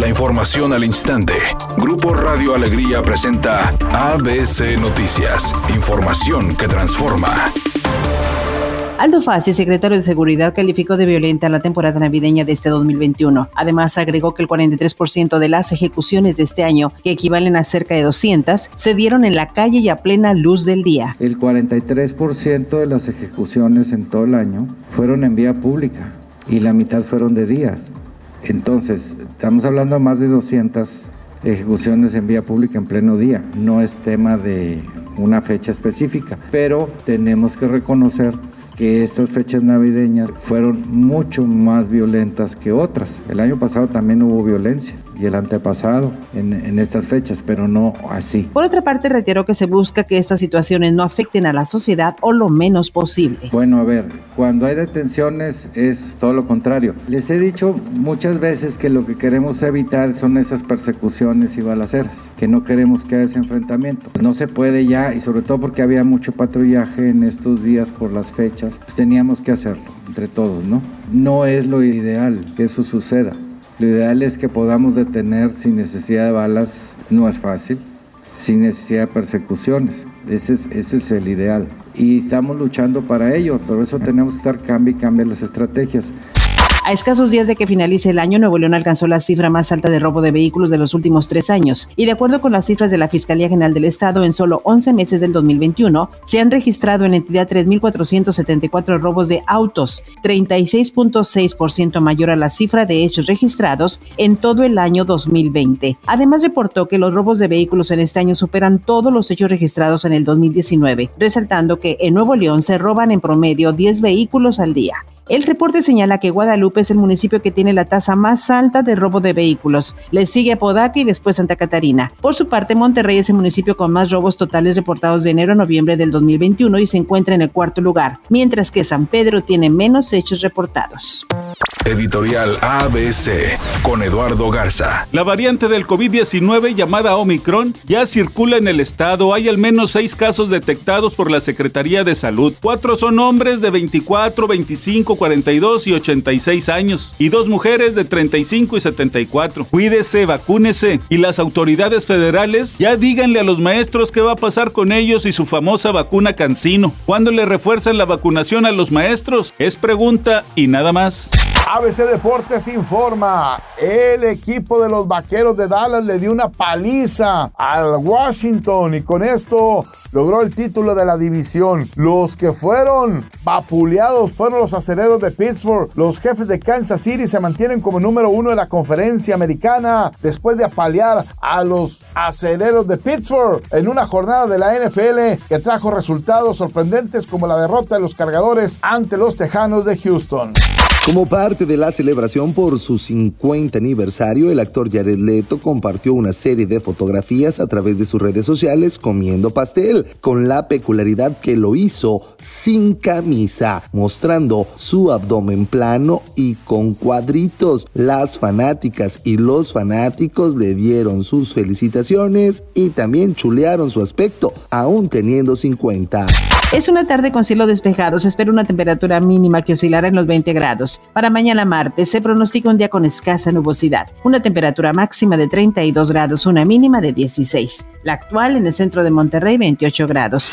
La información al instante. Grupo Radio Alegría presenta ABC Noticias. Información que transforma. Aldo Fassi, secretario de Seguridad, calificó de violenta la temporada navideña de este 2021. Además, agregó que el 43% de las ejecuciones de este año, que equivalen a cerca de 200, se dieron en la calle y a plena luz del día. El 43% de las ejecuciones en todo el año fueron en vía pública y la mitad fueron de días. Entonces, estamos hablando de más de 200 ejecuciones en vía pública en pleno día. No es tema de una fecha específica, pero tenemos que reconocer que estas fechas navideñas fueron mucho más violentas que otras. El año pasado también hubo violencia y el antepasado en, estas fechas, pero no así. Por otra parte, reitero que se busca que estas situaciones no afecten a la sociedad o lo menos posible. Bueno, a ver, cuando hay detenciones es todo lo contrario. Les he dicho muchas veces que lo que queremos evitar son esas persecuciones y balaceras, que no queremos que haya ese enfrentamiento. No se puede ya, y sobre todo porque había mucho patrullaje en estos días por las fechas, pues teníamos que hacerlo entre todos, ¿no? No es lo ideal que eso suceda. Lo ideal es que podamos detener sin necesidad de balas, no es fácil, sin necesidad de persecuciones. Ese es, ese es el ideal. Y estamos luchando para ello, por eso tenemos que estar cambio y las estrategias. A escasos días de que finalice el año, Nuevo León alcanzó la cifra más alta de robo de vehículos de los últimos tres años. Y de acuerdo con las cifras de la Fiscalía General del Estado, en solo 11 meses del 2021 se han registrado en entidad 3.474 robos de autos, 36.6% mayor a la cifra de hechos registrados en todo el año 2020. Además, reportó que los robos de vehículos en este año superan todos los hechos registrados en el 2019, resaltando que en Nuevo León se roban en promedio 10 vehículos al día. El reporte señala que Guadalupe es el municipio que tiene la tasa más alta de robo de vehículos. Le sigue Apodaca y después Santa Catarina. Por su parte, Monterrey es el municipio con más robos totales reportados de enero a noviembre del 2021 y se encuentra en el cuarto lugar, mientras que San Pedro tiene menos hechos reportados. Editorial ABC con Eduardo Garza. La variante del COVID-19 llamada Omicron ya circula en el estado. Hay al menos seis casos detectados por la Secretaría de Salud. Cuatro son hombres de 24, 25, 42 y 86 años y dos mujeres de 35 y 74. Cuídese, vacúnese y las autoridades federales ya díganle a los maestros qué va a pasar con ellos y su famosa vacuna Cancino. ¿Cuándo le refuerzan la vacunación a los maestros? Es pregunta y nada más. ABC Deportes informa, el equipo de los Vaqueros de Dallas le dio una paliza al Washington y con esto logró el título de la división. Los que fueron vapuleados fueron los aceleros de Pittsburgh. Los jefes de Kansas City se mantienen como número uno de la conferencia americana después de apalear a los aceleros de Pittsburgh en una jornada de la NFL que trajo resultados sorprendentes como la derrota de los cargadores ante los Tejanos de Houston. Como parte de la celebración por su 50 aniversario, el actor Jared Leto compartió una serie de fotografías a través de sus redes sociales comiendo pastel, con la peculiaridad que lo hizo sin camisa, mostrando su abdomen plano y con cuadritos. Las fanáticas y los fanáticos le dieron sus felicitaciones y también chulearon su aspecto, aún teniendo 50. Es una tarde con cielo despejado. Se espera una temperatura mínima que oscilará en los 20 grados. Para mañana martes se pronostica un día con escasa nubosidad. Una temperatura máxima de 32 grados, una mínima de 16. La actual en el centro de Monterrey, 28 grados.